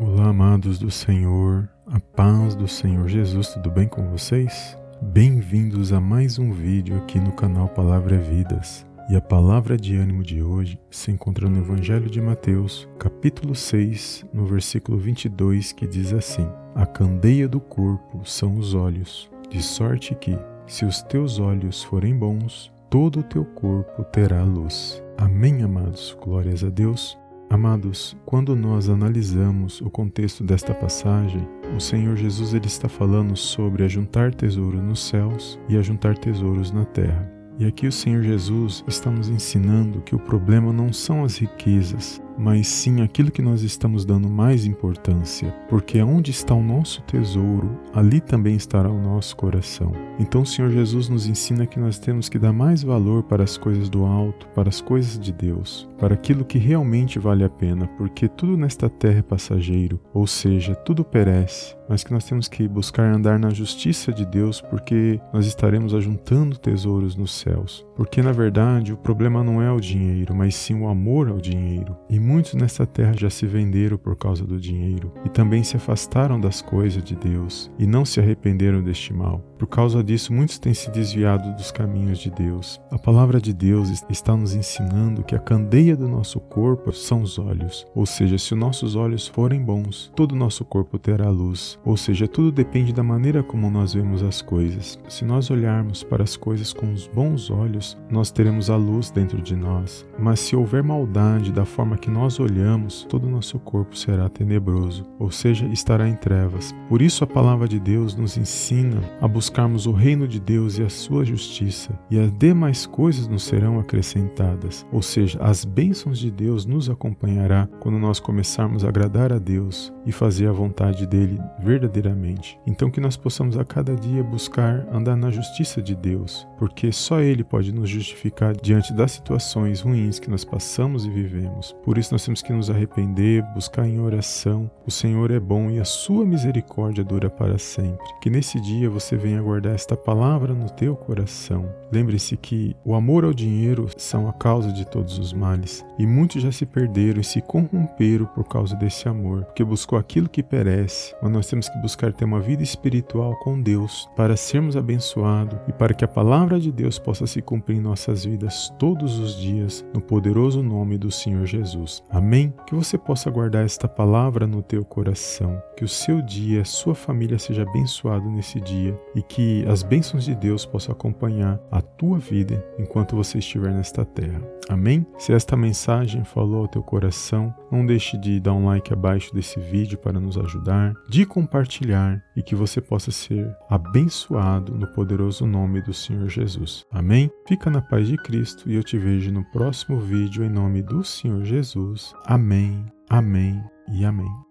Olá, amados do Senhor, a paz do Senhor Jesus, tudo bem com vocês? Bem-vindos a mais um vídeo aqui no canal Palavra é Vidas. E a palavra de ânimo de hoje se encontra no Evangelho de Mateus, capítulo 6, no versículo 22, que diz assim: A candeia do corpo são os olhos, de sorte que, se os teus olhos forem bons, todo o teu corpo terá luz. Amém, amados. Glórias a Deus. Amados, quando nós analisamos o contexto desta passagem, o Senhor Jesus ele está falando sobre ajuntar tesouros nos céus e ajuntar tesouros na terra. E aqui o Senhor Jesus está nos ensinando que o problema não são as riquezas, mas sim aquilo que nós estamos dando mais importância, porque onde está o nosso tesouro, ali também estará o nosso coração. Então o Senhor Jesus nos ensina que nós temos que dar mais valor para as coisas do alto, para as coisas de Deus, para aquilo que realmente vale a pena, porque tudo nesta terra é passageiro, ou seja, tudo perece, mas que nós temos que buscar andar na justiça de Deus, porque nós estaremos ajuntando tesouros nos céus. Porque na verdade o problema não é o dinheiro, mas sim o amor ao dinheiro. E muitos nessa terra já se venderam por causa do dinheiro e também se afastaram das coisas de Deus e não se arrependeram deste mal. Por causa disso, muitos têm se desviado dos caminhos de Deus. A palavra de Deus está nos ensinando que a candeia do nosso corpo são os olhos, ou seja, se os nossos olhos forem bons, todo o nosso corpo terá luz, ou seja, tudo depende da maneira como nós vemos as coisas. Se nós olharmos para as coisas com os bons olhos, nós teremos a luz dentro de nós, mas se houver maldade da forma que nós olhamos, todo o nosso corpo será tenebroso, ou seja, estará em trevas. Por isso a palavra de Deus nos ensina a buscar buscarmos o reino de Deus e a sua justiça, e as demais coisas nos serão acrescentadas. Ou seja, as bênçãos de Deus nos acompanhará quando nós começarmos a agradar a Deus e fazer a vontade dele verdadeiramente. Então que nós possamos a cada dia buscar andar na justiça de Deus, porque só ele pode nos justificar diante das situações ruins que nós passamos e vivemos. Por isso nós temos que nos arrepender, buscar em oração. O Senhor é bom e a sua misericórdia dura para sempre. Que nesse dia você venha guardar esta palavra no teu coração. Lembre-se que o amor ao dinheiro são a causa de todos os males, e muitos já se perderam e se corromperam por causa desse amor, porque buscou aquilo que perece, mas nós temos que buscar ter uma vida espiritual com Deus para sermos abençoados e para que a palavra de Deus possa se cumprir em nossas vidas todos os dias, no poderoso nome do Senhor Jesus. Amém? Que você possa guardar esta palavra no teu coração, que o seu dia, a sua família seja abençoado nesse dia e que as bênçãos de Deus possam acompanhar a tua vida enquanto você estiver nesta terra. Amém? Se esta mensagem falou ao teu coração, não deixe de dar um like abaixo desse vídeo para nos ajudar, de compartilhar e que você possa ser abençoado no poderoso nome do Senhor Jesus. Amém? Fica na paz de Cristo e eu te vejo no próximo vídeo em nome do Senhor Jesus. Amém, amém e amém.